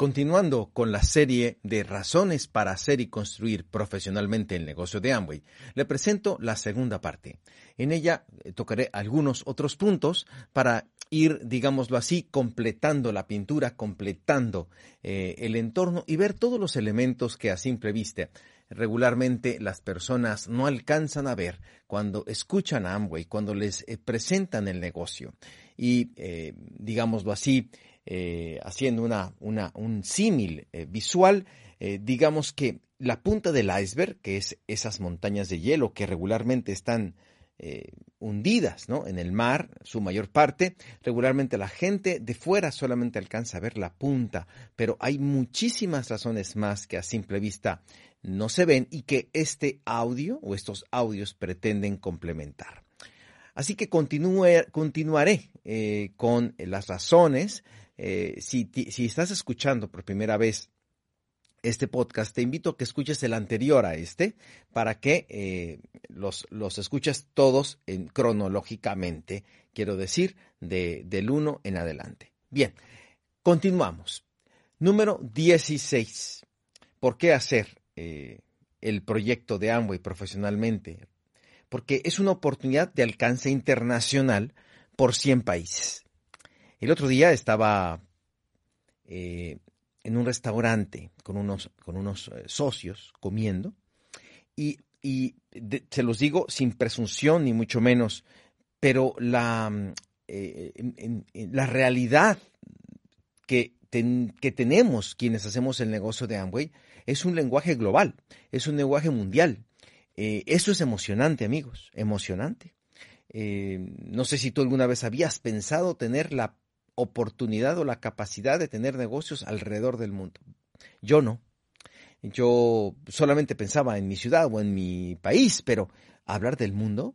Continuando con la serie de razones para hacer y construir profesionalmente el negocio de Amway, le presento la segunda parte. En ella eh, tocaré algunos otros puntos para ir, digámoslo así, completando la pintura, completando eh, el entorno y ver todos los elementos que a simple vista regularmente las personas no alcanzan a ver cuando escuchan a Amway, cuando les eh, presentan el negocio. Y, digámoslo así, eh, haciendo una, un símil eh, visual, eh, digamos que la punta del iceberg, que es esas montañas de hielo que regularmente están hundidas ¿no? en el mar, su mayor parte, regularmente la gente de fuera solamente alcanza a ver la punta, pero hay muchísimas razones más que a simple vista no se ven y que este audio o estos audios pretenden complementar. Así que continuaré con las razones eh, si, estás escuchando por primera vez este podcast, te invito a que escuches el anterior a este para que eh, los, los escuches todos en, cronológicamente, quiero decir, de, del 1 en adelante. Bien, continuamos. Número 16. ¿Por qué hacer eh, el proyecto de Amway profesionalmente? Porque es una oportunidad de alcance internacional por 100 países. El otro día estaba eh, en un restaurante con unos, con unos eh, socios comiendo y, se los digo sin presunción ni mucho menos, pero la, mm, eh, la realidad que, que tenemos quienes hacemos el negocio de Amway es un lenguaje global, es un lenguaje mundial. eso es emocionante, amigos, emocionante. no sé si tú alguna vez habías pensado tener la oportunidad o la capacidad de tener negocios alrededor del mundo. Yo no. Yo solamente pensaba en mi ciudad o en mi país, pero hablar del mundo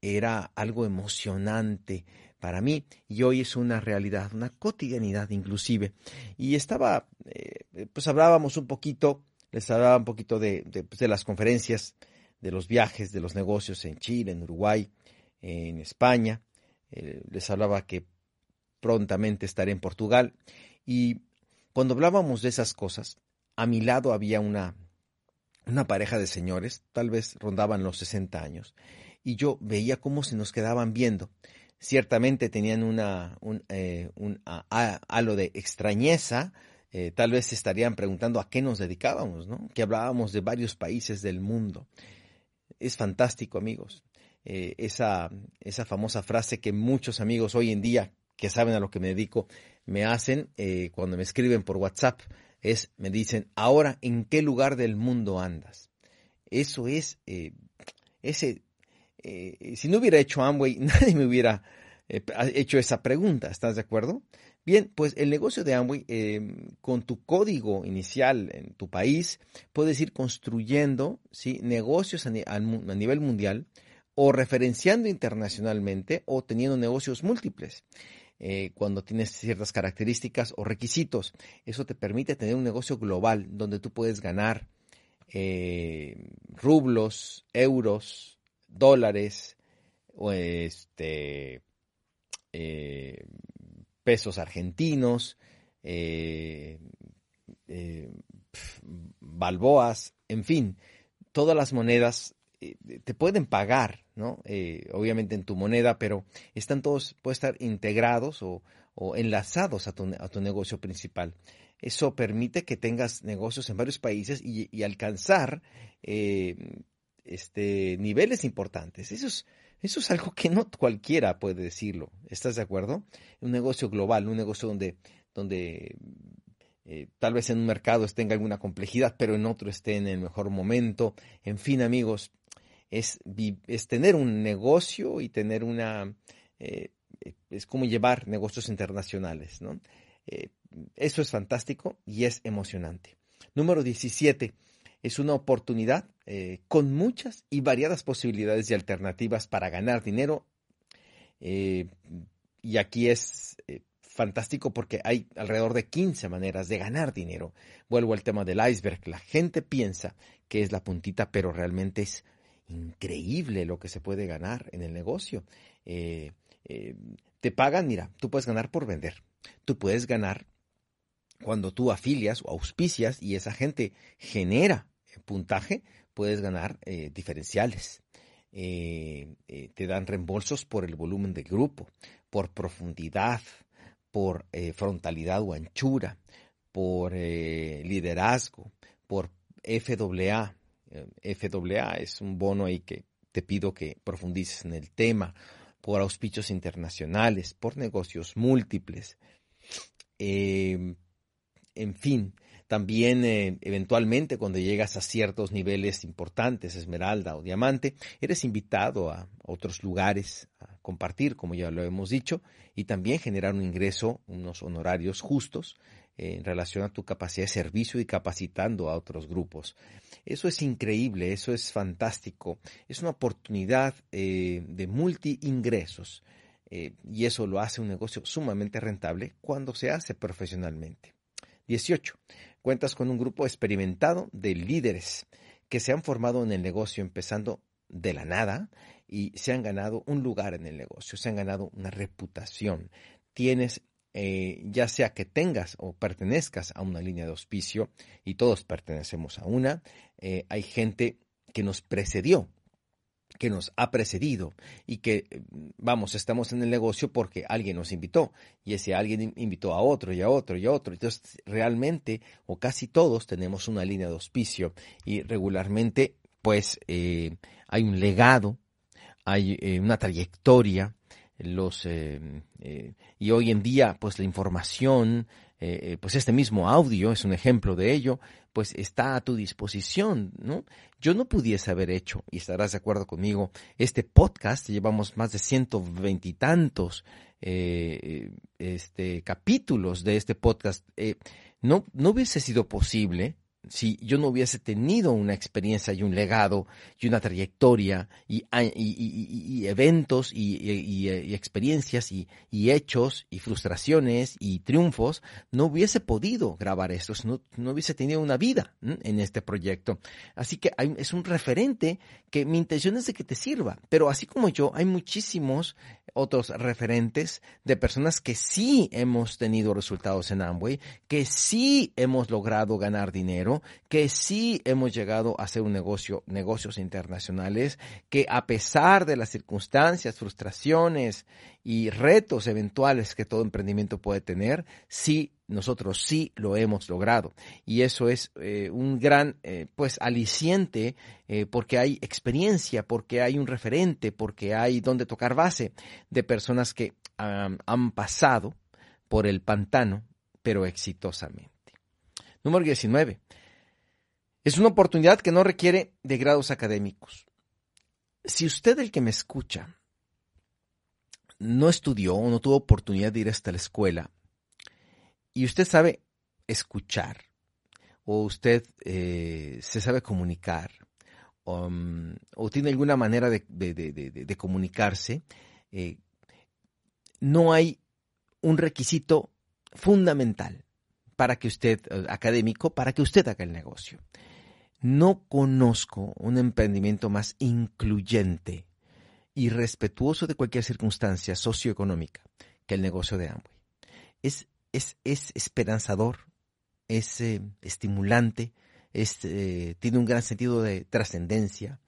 era algo emocionante para mí y hoy es una realidad, una cotidianidad inclusive. Y estaba, eh, pues hablábamos un poquito, les hablaba un poquito de, pues, de, las conferencias, de los viajes, de los negocios en Chile, en Uruguay, en España. Eh, les hablaba que prontamente estaré en Portugal. Y cuando hablábamos de esas cosas, a mi lado había una, una pareja de señores, tal vez rondaban los 60 años, y yo veía cómo se nos quedaban viendo. Ciertamente tenían una, un, eh, halo de extrañeza, eh, tal vez estarían preguntando a qué nos dedicábamos, ¿no? Que hablábamos de varios países del mundo. Es fantástico, amigos. Eh, esa, esa famosa frase que muchos amigos hoy en día que saben a lo que me dedico, me hacen eh, cuando me escriben por WhatsApp, es, me dicen, ahora, ¿en qué lugar del mundo andas? Eso es, eh, ese, eh, si no hubiera hecho Amway, nadie me hubiera hecho esa pregunta, ¿estás de acuerdo? Bien, pues el negocio de Amway, con tu código inicial en tu país, puedes ir construyendo ¿sí? negocios a nivel mundial o referenciando internacionalmente o teniendo negocios múltiples. Eh, cuando tienes ciertas características o requisitos. Eso te permite tener un negocio global donde tú puedes ganar eh, rublos, euros, dólares, o este, eh, pesos argentinos, balboas, en fin, todas las monedas te pueden pagar ¿no? Eh, obviamente en tu moneda, pero están todos, pueden estar integrados o, enlazados a tu, a tu, negocio principal. Eso permite que tengas negocios en varios países y, alcanzar eh, este, niveles importantes. Eso es, eso es algo que no cualquiera puede decirlo. ¿Estás de acuerdo? Un negocio global, un negocio donde, donde eh, tal vez en un mercado tenga alguna complejidad, pero en otro esté en el mejor momento. En fin, amigos, es, tener un negocio y tener una... Eh, es como llevar negocios internacionales, ¿no? Eh, eso es fantástico y es emocionante. Número 17. Es una oportunidad eh, con muchas y variadas posibilidades y alternativas para ganar dinero. y aquí es fantástico porque hay alrededor de 15 maneras de ganar dinero. Vuelvo al tema del iceberg. La gente piensa que es la puntita, pero realmente es increíble lo que se puede ganar en el negocio. Eh, eh, te pagan, mira, tú puedes ganar por vender, tú puedes ganar cuando tú afilias o auspicias y esa gente genera puntaje, puedes ganar eh, diferenciales. Te dan reembolsos por el volumen del grupo, por profundidad, por frontalidad o anchura, por liderazgo, por FAA. FAA es un bono ahí que te pido que profundices en el tema, por auspicios internacionales, por negocios múltiples. en fin, también eh, eventualmente cuando llegas a ciertos niveles importantes, esmeralda o diamante, eres invitado a otros lugares a compartir, como ya lo hemos dicho, y también generar un ingreso, unos honorarios justos eh, en relación a tu capacidad de servicio y capacitando a otros grupos. Eso es increíble, eso es fantástico, es una oportunidad eh, de multi ingresos. y eso lo hace un negocio sumamente rentable cuando se hace profesionalmente. 18. Cuentas con un grupo experimentado de líderes que se han formado en el negocio empezando de la nada y se han ganado un lugar en el negocio, se han ganado una reputación. Tienes, eh, ya sea que tengas o pertenezcas a una línea de auspicio, y todos pertenecemos a una, eh, hay gente que nos precedió que nos ha precedido y que, vamos, estamos en el negocio porque alguien nos invitó y ese alguien invitó a otro y a otro y a otro. Entonces, realmente, o casi todos tenemos una línea de auspicio y regularmente, pues, eh, hay un legado, hay eh, una trayectoria, los eh, y hoy en día, pues, la información, pues este mismo audio es un ejemplo de ello, pues está a tu disposición, ¿no? Yo no pudiese haber hecho, y estarás de acuerdo conmigo, este podcast, llevamos más de ciento veintitantos eh, este, capítulos de este podcast, eh, no, no hubiese sido posible si yo no hubiese tenido una experiencia y un legado y una trayectoria y, eventos y, experiencias y, hechos y frustraciones y triunfos, no hubiese podido grabar esto, no, no hubiese tenido una vida en este proyecto. Así que es un referente que mi intención es de que te sirva, pero así como yo, hay muchísimos otros referentes de personas que sí hemos tenido resultados en Amway, que sí hemos logrado ganar dinero, que sí hemos llegado a hacer un negocio, negocios internacionales, que a pesar de las circunstancias, frustraciones y retos eventuales que todo emprendimiento puede tener, sí nosotros sí lo hemos logrado. Y eso es eh, un gran, eh, pues, aliciente eh, porque hay experiencia, porque hay un referente, porque hay donde tocar base de personas que han pasado por el pantano, pero exitosamente. Número 19. Es una oportunidad que no requiere de grados académicos. Si usted, el que me escucha, no estudió o no tuvo oportunidad de ir hasta la escuela, y usted sabe escuchar, o usted eh, se sabe comunicar, um, o tiene alguna manera de, comunicarse, eh, no hay un requisito fundamental para que usted, eh, académico, para que usted haga el negocio. No conozco un emprendimiento más incluyente y respetuoso de cualquier circunstancia socioeconómica que el negocio de Amway. Es es, esperanzador, es eh, estimulante, eh, tiene un gran sentido de trascendencia,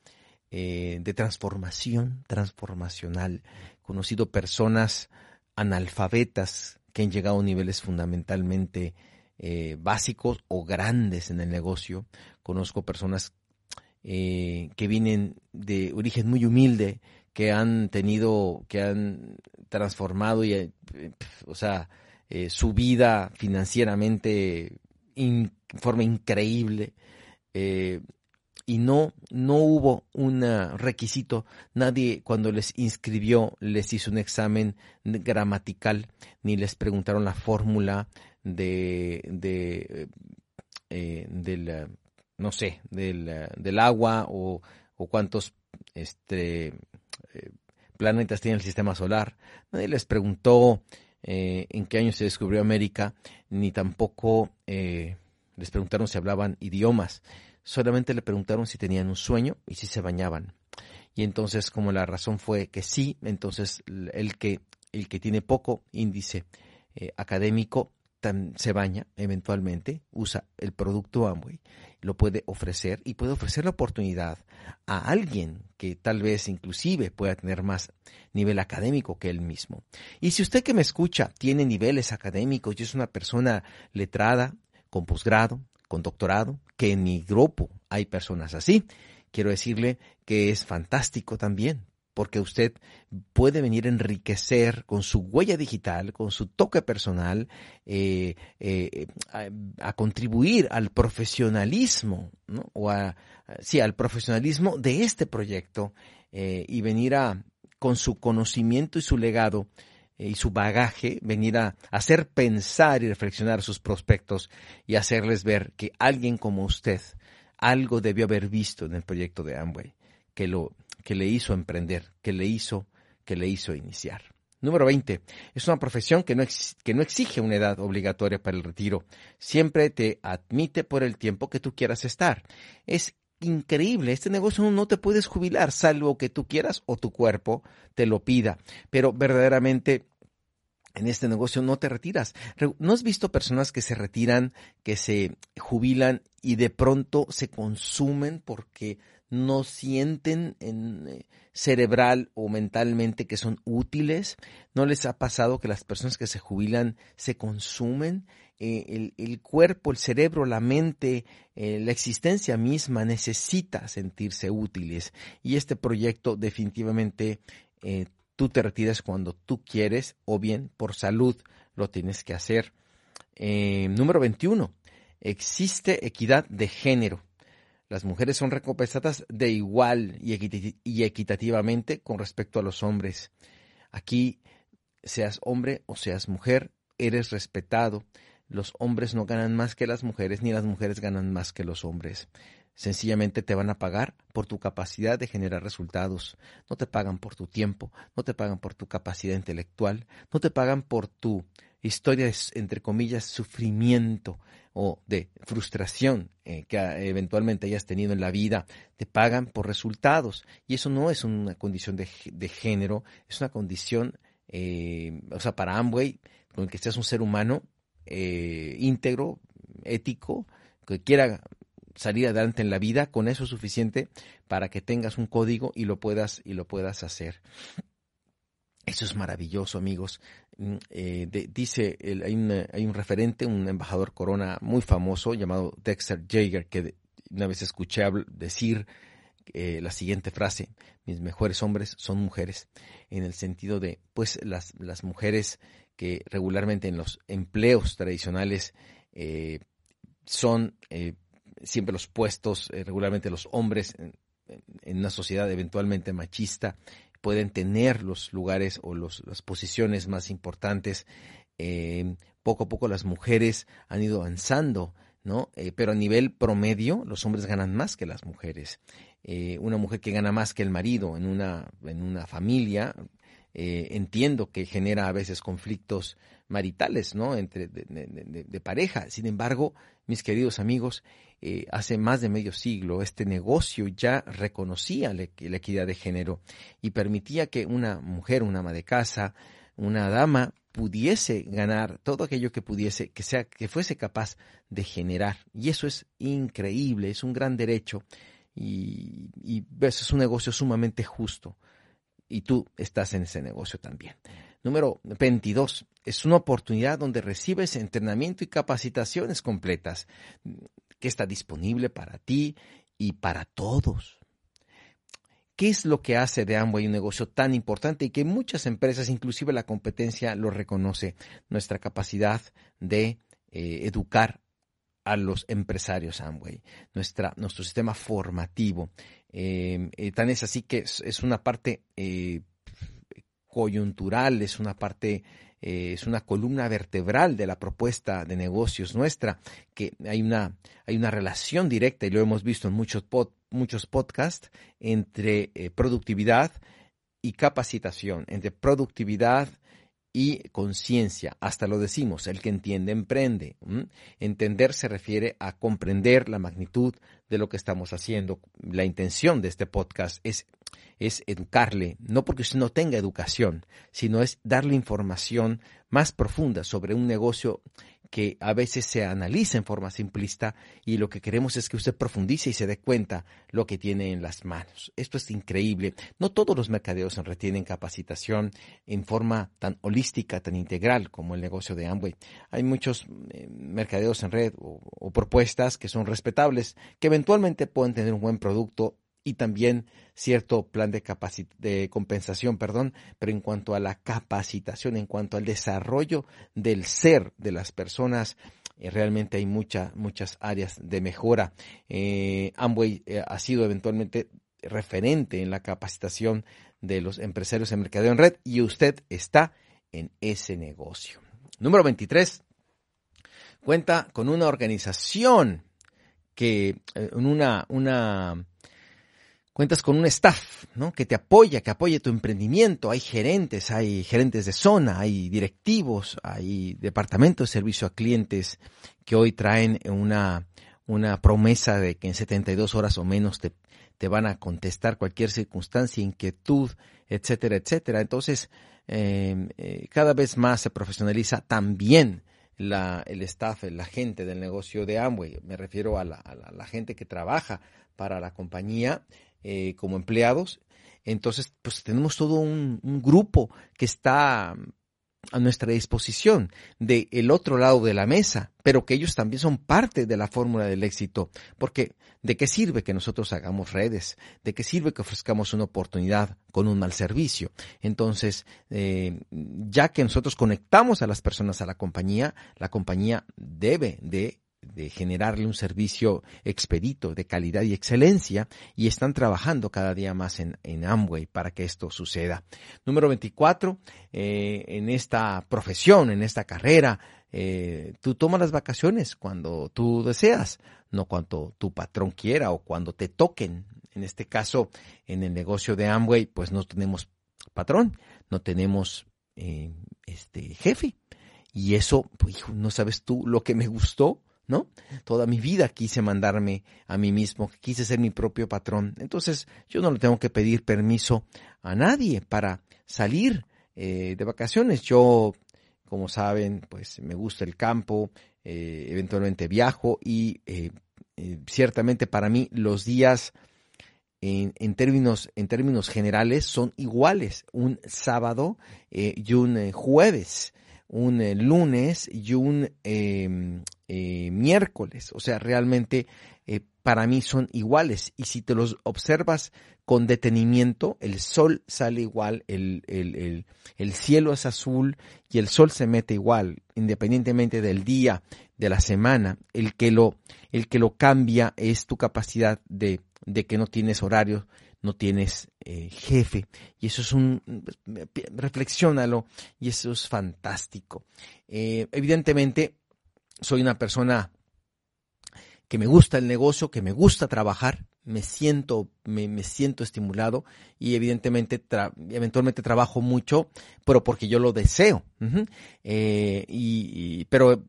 de transformación, transformacional. Conocido personas analfabetas que han llegado a niveles fundamentalmente básicos o grandes en el negocio. Conozco personas que vienen de origen muy humilde, que han tenido, que han transformado y, o sea, eh, su vida financieramente en forma increíble. Eh, y no, no hubo un requisito, nadie cuando les inscribió les hizo un examen gramatical, ni les preguntaron la fórmula de, de eh, del, no sé, del, del agua o, o, cuántos este, planetas tiene el sistema solar. Nadie les preguntó eh, en qué año se descubrió América, ni tampoco eh, les preguntaron si hablaban idiomas, solamente le preguntaron si tenían un sueño y si se bañaban. Y entonces, como la razón fue que sí, entonces el que, el que tiene poco índice eh, se baña eventualmente, usa el producto Amway, lo puede ofrecer y puede ofrecer la oportunidad a alguien que tal vez inclusive pueda tener más nivel académico que él mismo. Y si usted que me escucha tiene niveles académicos y es una persona letrada, con posgrado, con doctorado, que en mi grupo hay personas así, quiero decirle que es fantástico también porque usted puede venir a enriquecer con su huella digital, con su toque personal, eh, eh, a, contribuir al profesionalismo, o a, sí, al profesionalismo de este proyecto eh, y venir a, con su conocimiento y su legado y su bagaje, venir a hacer pensar y reflexionar sus prospectos y hacerles ver que alguien como usted algo debió haber visto en el proyecto de Amway, que lo que le hizo emprender, que le hizo, que le hizo iniciar. Número 20. Es una profesión que no, que no exige una edad obligatoria para el retiro. Siempre te admite por el tiempo que tú quieras estar. Es increíble. Este negocio no te puedes jubilar, salvo que tú quieras o tu cuerpo te lo pida. Pero verdaderamente en este negocio no te retiras. ¿No has visto personas que se retiran, que se jubilan y de pronto se consumen porque no sienten en, eh, cerebral o mentalmente que son útiles. ¿No les ha pasado que las personas que se jubilan se consumen? Eh, el, cuerpo, el cerebro, la mente, eh, la existencia misma necesita sentirse útiles. Y este proyecto definitivamente tú te retiras cuando tú quieres o bien por salud lo tienes que hacer. número 21. Existe equidad de género. Las mujeres son recompensadas de igual y equitativamente con respecto a los hombres. Aquí, seas hombre o seas mujer, eres respetado. Los hombres no ganan más que las mujeres, ni las mujeres ganan más que los hombres. Sencillamente te van a pagar por tu capacidad de generar resultados. No te pagan por tu tiempo, no te pagan por tu capacidad intelectual, no te pagan por tu historia de, entre comillas, sufrimiento o de frustración eh, que eventualmente hayas tenido en la vida, te pagan por resultados. Y eso no es una condición de, género, es una condición, eh, o sea, para Amway, con el que seas un ser humano eh, íntegro, ético, que quiera salir adelante en la vida, con eso es suficiente para que tengas un código y lo puedas, y lo puedas hacer. Eso es maravilloso, amigos. Mm, eh, dice, hay, un referente, un embajador corona muy famoso llamado Dexter Jaeger, que una vez escuché decir eh, la siguiente frase, mis mejores hombres son mujeres, en el sentido de, pues, las, las mujeres que regularmente en los empleos tradicionales eh, son siempre los puestos, regularmente los hombres en, una sociedad eventualmente machista, pueden tener los lugares o los, las posiciones más importantes. Eh, poco a poco las mujeres han ido avanzando, ¿no? Eh, pero a nivel promedio, los hombres ganan más que las mujeres. Eh, una mujer que gana más que el marido en una, en una familia, entiendo que genera a veces conflictos maritales, ¿no? Entre de, pareja. Sin embargo, mis queridos amigos, eh, hace más de medio siglo este negocio ya reconocía la, equidad de género y permitía que una mujer, una ama de casa, una dama pudiese ganar todo aquello que pudiese, que sea, que fuese capaz de generar. Y eso es increíble, es un gran derecho y, y eso es un negocio sumamente justo. Y tú estás en ese negocio también. Número 22. Es una oportunidad donde recibes entrenamiento y capacitaciones completas que está disponible para ti y para todos. ¿Qué es lo que hace de Amway un negocio tan importante y que muchas empresas, inclusive la competencia, lo reconoce? Nuestra capacidad de eh, educar a los empresarios Amway, nuestro sistema formativo. Eh, eh, tan es así que es, una parte coyuntural, es una parte eh, es una columna vertebral de la propuesta de negocios nuestra, que hay una, hay una relación directa, y lo hemos visto en muchos, muchos podcasts, entre eh, productividad y capacitación, entre productividad y conciencia, hasta lo decimos, el que entiende emprende. Entender se refiere a comprender la magnitud de lo que estamos haciendo. La intención de este podcast es, es educarle, no porque usted no tenga educación, sino es darle información más profunda sobre un negocio que a veces se analiza en forma simplista y lo que queremos es que usted profundice y se dé cuenta lo que tiene en las manos. Esto es increíble. No todos los mercadeos retienen capacitación en forma tan holística, tan integral como el negocio de Amway. Hay muchos eh, mercadeos en red o propuestas que son respetables, que eventualmente pueden tener un buen producto y también cierto plan de, compensación, perdón, pero en cuanto a la capacitación, en cuanto al desarrollo del ser de las personas, eh, realmente hay mucha, muchas áreas de mejora. Eh, Amway eh, ha sido eventualmente referente en la capacitación de los empresarios en mercadeo en red y usted está en ese negocio. Número 23. Cuenta con una organización que, una, una cuentas con un staff, ¿no? Que te apoya, que apoye tu emprendimiento. Hay gerentes, hay gerentes de zona, hay directivos, hay departamentos de servicio a clientes que hoy traen una, una promesa de que en 72 horas o menos te, te van a contestar cualquier circunstancia, inquietud, etcétera, etcétera. Entonces, eh, eh, cada vez más se profesionaliza también la, el staff, la gente del negocio de Amway. Me refiero a la, a la gente que trabaja para la compañía eh, como empleados. Entonces, pues tenemos todo un, grupo que está a nuestra disposición del el otro lado de la mesa, pero que ellos también son parte de la fórmula del éxito, porque ¿de qué sirve que nosotros hagamos redes? ¿De qué sirve que ofrezcamos una oportunidad con un mal servicio? Entonces, eh, ya que nosotros conectamos a las personas a la compañía, la compañía debe de de generarle un servicio expedito de calidad y excelencia y están trabajando cada día más en, en Amway para que esto suceda. Número 24, eh, en esta profesión, en esta carrera, eh, tú tomas las vacaciones cuando tú deseas, no cuando tu patrón quiera o cuando te toquen. En este caso, en el negocio de Amway, pues no tenemos patrón, no tenemos eh, este jefe. Y eso, pues, no sabes tú lo que me gustó ¿no? Toda mi vida quise mandarme a mí mismo, quise ser mi propio patrón. Entonces yo no le tengo que pedir permiso a nadie para salir eh, de vacaciones. Yo, como saben, pues me gusta el campo, eh, eventualmente viajo y eh, ciertamente para mí los días en, en, términos, en términos generales son iguales, un sábado y un jueves un lunes y un em, eh, miércoles. O sea, realmente eh, para mí son iguales. Y si te los observas con detenimiento, el sol sale igual, el, el, el, cielo es azul y el sol se mete igual, independientemente del día, de la semana. El que lo, el que lo cambia es tu capacidad de, de que no tienes horario no tienes eh, jefe. Y eso es un, reflexiónalo, y eso es fantástico. Eh, evidentemente, soy una persona que me gusta el negocio, que me gusta trabajar, me siento, me, siento estimulado y evidentemente eventualmente trabajo mucho, pero porque yo lo deseo. Eh, y, pero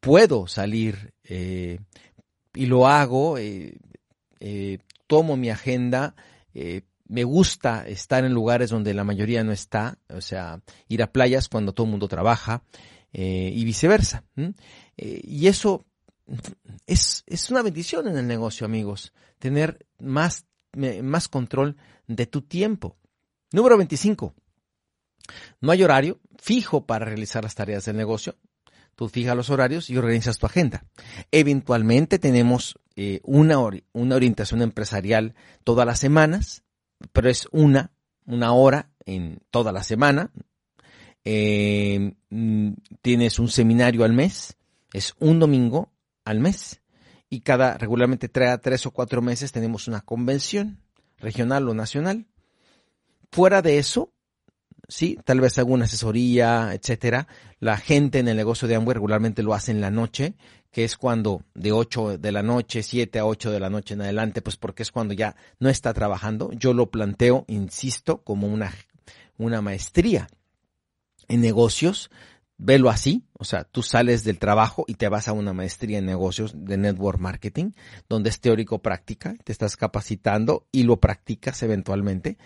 puedo salir y lo hago tomo mi agenda, eh, me gusta estar en lugares donde la mayoría no está, o sea, ir a playas cuando todo el mundo trabaja eh, y viceversa. Eh, y eso es, es, una bendición en el negocio, amigos, tener más, más control de tu tiempo. Número 25. No hay horario fijo para realizar las tareas del negocio. Tú fijas los horarios y organizas tu agenda. Eventualmente tenemos eh, una, una orientación empresarial todas las semanas, pero es una, una hora en toda la semana. Eh, mm, tienes un seminario al mes, es un domingo al mes. Y cada, regularmente tres, tres o cuatro meses tenemos una convención regional o nacional. Fuera de eso, sí, tal vez alguna asesoría, etcétera. La gente en el negocio de Amway regularmente lo hace en la noche, que es cuando de 8 de la noche, 7 a 8 de la noche en adelante, pues porque es cuando ya no está trabajando. Yo lo planteo, insisto, como una, una maestría en negocios velo así, o sea, tú sales del trabajo y te vas a una maestría en negocios de network marketing, donde es teórico práctica, te estás capacitando y lo practicas eventualmente,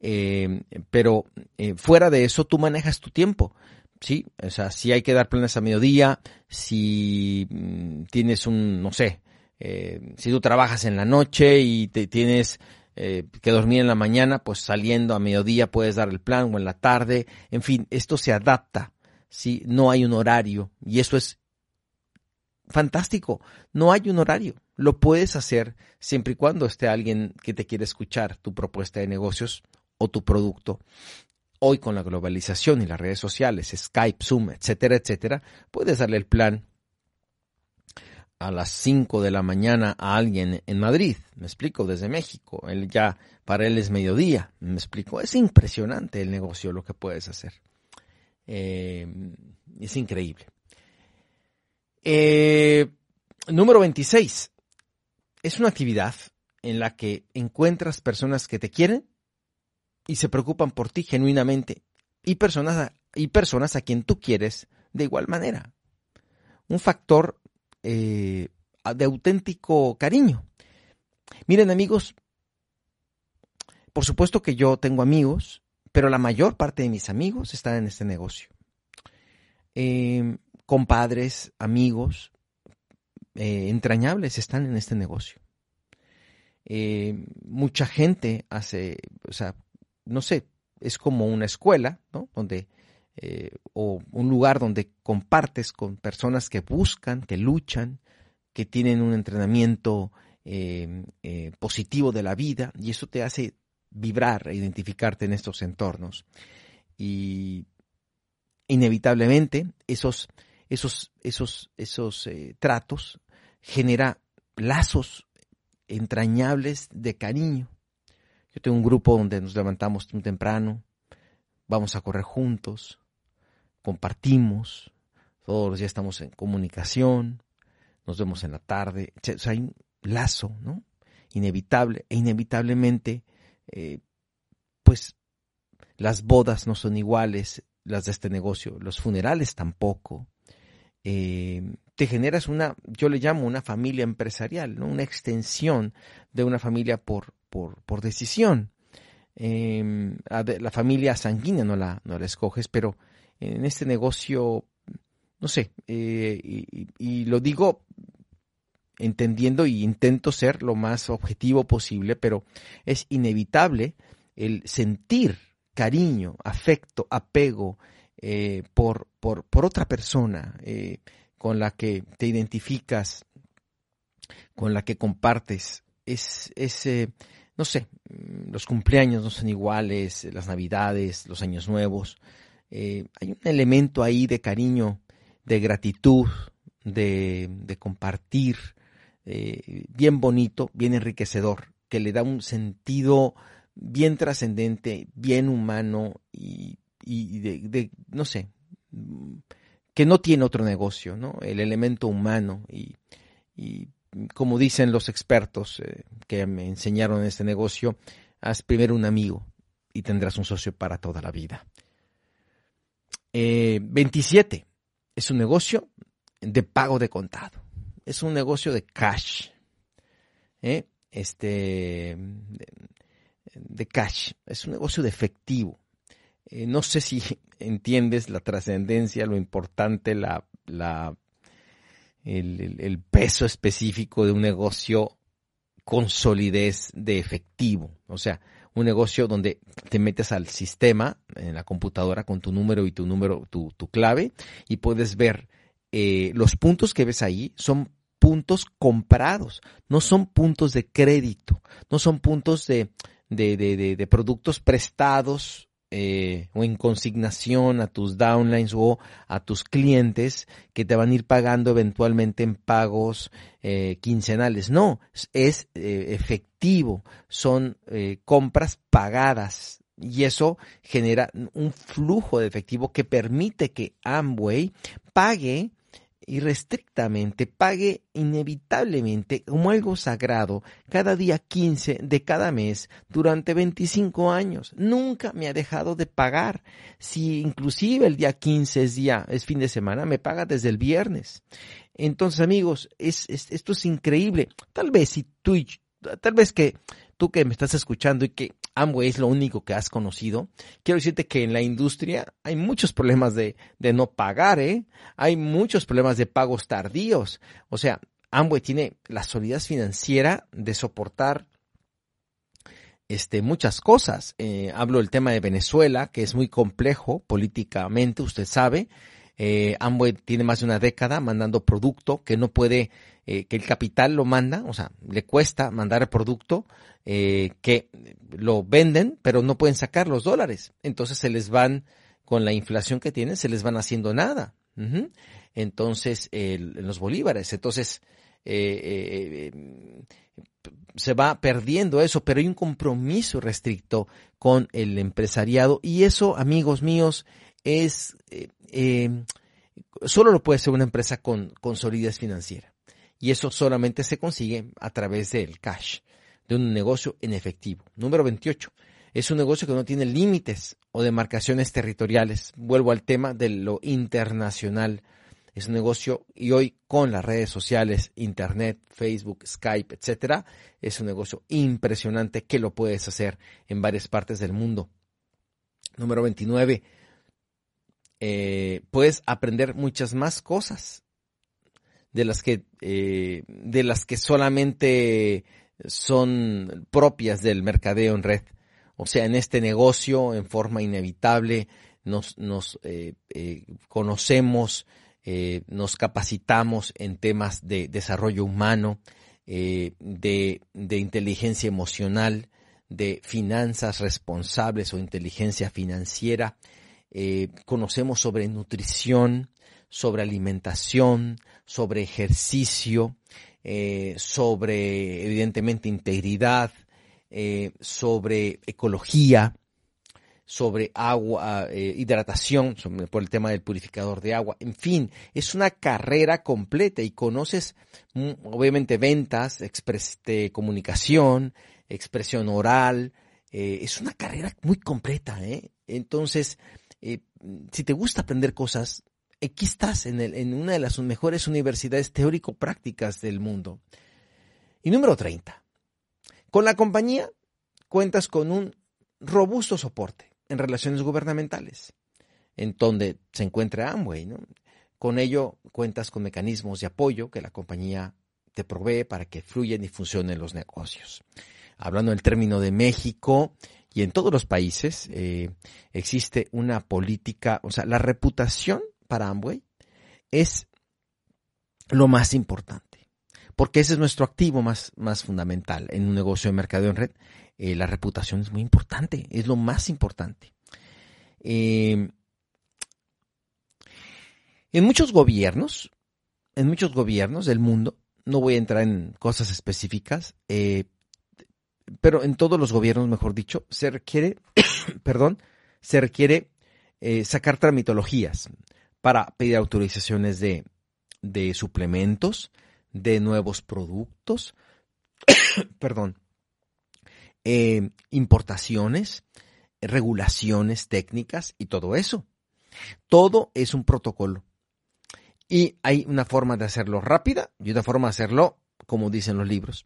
eh, pero eh, fuera de eso tú manejas tu tiempo. sí, o sea, si hay que dar planes a mediodía, si mm, tienes un, no sé, eh, si tú trabajas en la noche y te tienes eh, que dormir en la mañana, pues saliendo a mediodía puedes dar el plan o en la tarde, en fin, esto se adapta, sí, no hay un horario y eso es fantástico, no hay un horario, lo puedes hacer siempre y cuando esté alguien que te quiera escuchar tu propuesta de negocios o tu producto. Hoy con la globalización y las redes sociales, Skype, Zoom, etcétera, etcétera, puedes darle el plan a las 5 de la mañana a alguien en Madrid, me explico, desde México. Él ya, para él es mediodía, me explico. Es impresionante el negocio, lo que puedes hacer. Eh, es increíble. Eh, número 26. Es una actividad en la que encuentras personas que te quieren y se preocupan por ti genuinamente y personas a, y personas a quien tú quieres de igual manera. Un factor eh, de auténtico cariño. Miren amigos, por supuesto que yo tengo amigos, pero la mayor parte de mis amigos están en este negocio. Eh, compadres, amigos, eh, entrañables están en este negocio. mucha gente hace, o sea, no sé, es como una escuela, ¿no? Donde, eh, o un lugar donde compartes con personas que buscan, que luchan, que tienen un entrenamiento eh, eh, positivo de la vida, y eso te hace vibrar e identificarte en estos entornos. Y inevitablemente esos, esos, esos, esos tratos genera lazos entrañables de cariño yo tengo un grupo donde nos levantamos temprano, vamos a correr juntos, compartimos, todos los días estamos en comunicación, nos vemos en la tarde, hay un lazo, ¿no? Inevitable, e inevitablemente, eh, pues las bodas no son iguales, las de este negocio, los funerales tampoco. Eh, te generas una, yo le llamo una familia empresarial, ¿no? una extensión de una familia por, por, por decisión. Em, la familia sanguínea no la, no la escoges, pero en este negocio, no sé, eh, y, lo digo entendiendo y intento ser lo más objetivo posible, pero es inevitable el sentir cariño, afecto, apego eh, por, por, por, otra persona eh, con la que te identificas, con la que compartes. Es, es no sé, mm, los cumpleaños no son iguales, las navidades, los años nuevos. Eh, hay un elemento ahí de cariño, de gratitud, de, compartir, eh, bien bonito, bien enriquecedor, que le da un sentido bien trascendente, bien humano y, de, no sé, que no tiene otro negocio, ¿no? El elemento humano y, y como dicen los expertos eh, que me enseñaron en este negocio, haz primero un amigo y tendrás un socio para toda la vida. 27. Eh, es un negocio de pago de contado. Es un negocio de cash. ¿eh? Este, de, cash. Es un negocio de efectivo. no sé si entiendes la trascendencia, lo importante, la, la el, peso específico de un negocio con solidez de efectivo. O sea, un negocio donde te metes al sistema en la computadora con tu número y tu número, tu, clave, y puedes ver eh, los puntos que ves ahí son puntos comprados, no son puntos de crédito, no son puntos de, de, de productos prestados eh, o en consignación a tus downlines o a tus clientes que te van a ir pagando eventualmente en pagos eh, quincenales. No, es eh, efectivo, son compras pagadas y eso genera un flujo de efectivo que permite que Amway pague irrestrictamente, pague inevitablemente como algo sagrado cada día 15 de cada mes durante 25 años. Nunca me ha dejado de pagar. Si inclusive el día 15 es día, es fin de semana, me paga desde el viernes. Entonces, amigos, es, esto es increíble. Tal vez si tú, tal vez que tú que me estás escuchando y que Amway es lo único que has conocido, quiero decirte que en la industria hay muchos problemas de, de no pagar, ¿eh? Hay muchos problemas de pagos tardíos. O sea, Amway tiene la solidez financiera de soportar este, muchas cosas. Eh, hablo del tema de Venezuela, que es muy complejo políticamente, usted sabe. Eh, Amway tiene más de una década mandando producto que no puede, eh, que el capital lo manda, o sea, le cuesta mandar el producto, eh, que lo venden, pero no pueden sacar los dólares. Entonces se les van, con la inflación que tienen, se les van haciendo nada. Entonces, en los bolívares. Entonces, eh, se va perdiendo eso, pero hay un compromiso restricto con el empresariado y eso, amigos míos, es eh, solo lo puede ser una empresa con, con solidez financiera y eso solamente se consigue a través del cash, de un negocio en efectivo. Número 28. Es un negocio que no tiene límites o demarcaciones territoriales. Vuelvo al tema de lo internacional es un negocio y hoy con las redes sociales, internet, Facebook, Skype, etcétera, es un negocio impresionante que lo puedes hacer en varias partes del mundo. Número 29. Eh, puedes aprender muchas más cosas de las que eh, de las que solamente son propias del mercadeo en red. O sea, en este negocio, en forma inevitable, nos, nos eh, conocemos, eh, nos capacitamos en temas de desarrollo humano, eh, de, inteligencia emocional, de finanzas responsables o inteligencia financiera. Eh, conocemos sobre nutrición, sobre alimentación, sobre ejercicio, sobre evidentemente integridad, sobre ecología, sobre agua, eh, hidratación, por el tema del purificador de agua. En fin, es una carrera completa y conoces mm, obviamente ventas, comunicación, expresión oral. Eh, es una carrera muy completa. ¿eh? Entonces, eh, si te gusta aprender cosas, aquí estás en, el, en una de las mejores universidades teórico-prácticas del mundo. Y número 30. Con la compañía cuentas con un robusto soporte en relaciones gubernamentales, en donde se encuentra Amway. ¿no? Con ello cuentas con mecanismos de apoyo que la compañía te provee para que fluyan y funcionen los negocios. Hablando del término de México y en todos los países, eh, existe una política, o sea, la reputación para Amway es lo más importante, porque ese es nuestro activo más, más fundamental en un negocio de mercado en red. Eh, la reputación es muy importante, es lo más importante. Eh, en muchos gobiernos, en muchos gobiernos del mundo, no voy a entrar en cosas específicas, eh, pero en todos los gobiernos, mejor dicho, se requiere, perdón, se requiere sacar tramitologías para pedir autorizaciones de, de suplementos, de nuevos productos, perdón, eh, importaciones, regulaciones técnicas y todo eso. Todo es un protocolo. Y hay una forma de hacerlo rápida y una forma de hacerlo como dicen los libros.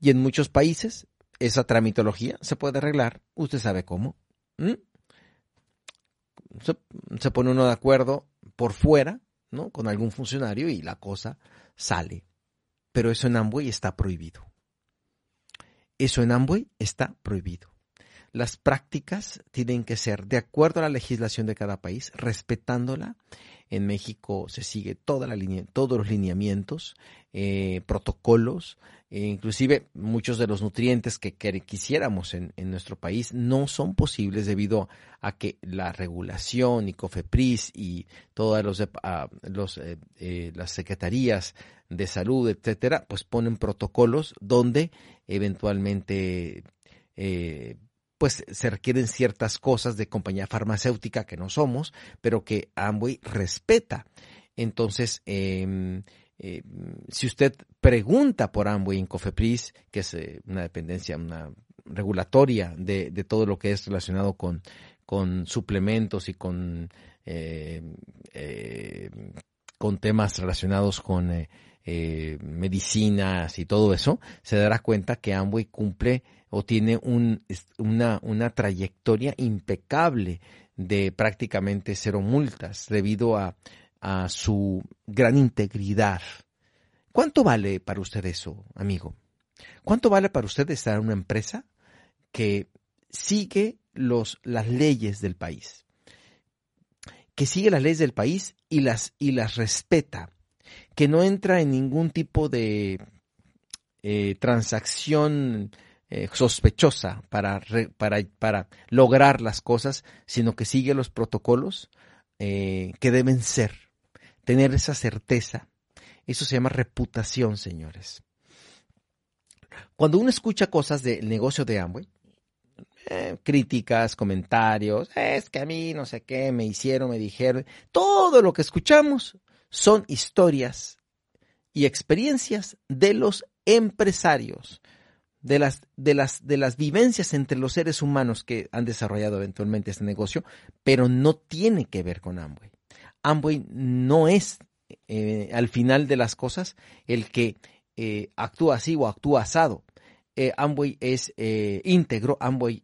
Y en muchos países esa tramitología se puede arreglar. Usted sabe cómo. Se, se, pone uno de acuerdo por fuera, ¿no? Con algún funcionario y la cosa sale. Pero eso en Amway está prohibido. Eso en Amway está prohibido. Las prácticas tienen que ser de acuerdo a la legislación de cada país, respetándola. En México se sigue toda la línea, todos los lineamientos, eh, protocolos, e inclusive muchos de los nutrientes que, quisiéramos en, nuestro país no son posibles debido a que la regulación y COFEPRIS y todas los, eh, eh, las secretarías de salud, etcétera, pues ponen protocolos donde eventualmente eh, pues se requieren ciertas cosas de compañía farmacéutica que no somos, pero que Amway respeta. Entonces, em, eh, si usted pregunta por Amway en Cofepris, que es eh, una dependencia, una regulatoria de, todo lo que es relacionado con, suplementos y con con temas relacionados con eh, medicinas y todo eso, se dará cuenta que Amway cumple o tiene un, una, una trayectoria impecable de prácticamente cero multas debido a, a su gran integridad. ¿Cuánto vale para usted eso, amigo? ¿Cuánto vale para usted estar en una empresa que sigue los, las leyes del país? Que sigue las leyes del país y las, y las respeta que no entra en ningún tipo de eh, transacción eh, sospechosa para, para, para, lograr las cosas, sino que sigue los protocolos eh, que deben ser. Tener esa certeza. Eso se llama reputación, señores. Cuando uno escucha cosas del negocio de Amway, críticas, comentarios, es que a mí no sé qué, me hicieron, me dijeron, todo lo que escuchamos son historias y experiencias de los empresarios, de las, de las, de las vivencias entre los seres humanos que han desarrollado eventualmente este negocio, pero no tiene que ver con Amway. Amway no es, eh, al final de las cosas, el que eh, actúa así o actúa asado. Eh, Amway es íntegro, Amway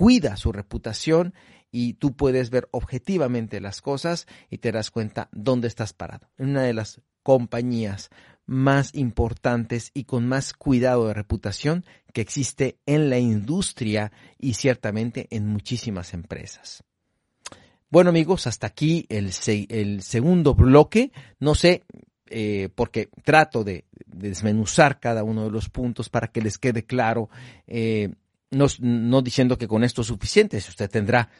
cuida su reputación y tú puedes ver objetivamente las cosas y te das cuenta dónde estás parado. En una de las compañías más importantes y con más cuidado de reputación que existe en la industria y ciertamente en muchísimas empresas. Bueno amigos, hasta aquí el, el segundo bloque. No sé, eh, porque trato de, desmenuzar cada uno de los puntos para que les quede claro, eh, no, diciendo que con esto es suficiente, usted tendrá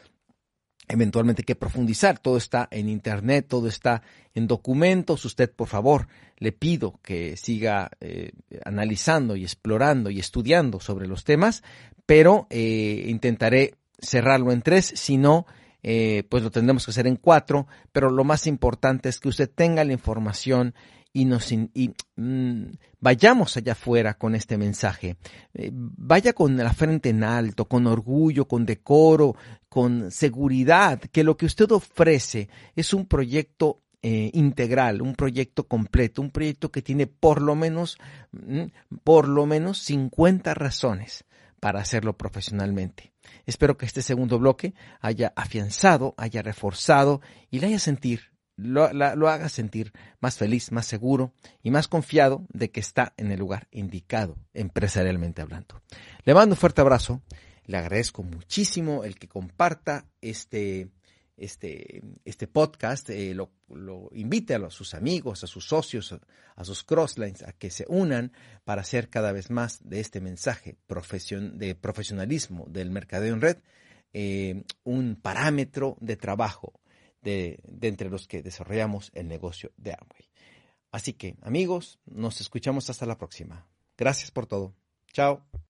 eventualmente que profundizar. Todo está en Internet, todo está en documentos. Usted, por favor, le pido que siga eh, analizando y explorando y estudiando sobre los temas, pero eh, intentaré cerrarlo en tres, si no, eh, pues lo tendremos que hacer en cuatro, pero lo más importante es que usted tenga la información y nos y, mm, vayamos allá afuera con este mensaje. Eh, vaya con la frente en alto, con orgullo, con decoro, con seguridad, que lo que usted ofrece es un proyecto eh, integral, un proyecto completo, un proyecto que tiene por lo menos, mm, por lo menos 50 razones para hacerlo profesionalmente. Espero que este segundo bloque haya afianzado, haya reforzado y le haya sentir lo, haga sentir más feliz, más seguro y más confiado de que está en el lugar indicado, empresarialmente hablando. Le mando un fuerte abrazo, le agradezco muchísimo el que comparta este, este, este podcast, eh, lo, invite a, sus amigos, a sus socios, a, sus crosslines, a que se unan para hacer cada vez más de este mensaje de profesionalismo del mercadeo en red eh, un parámetro de trabajo de, entre los que desarrollamos el negocio de Amway. Así que, amigos, nos escuchamos hasta la próxima. Gracias por todo. Chao.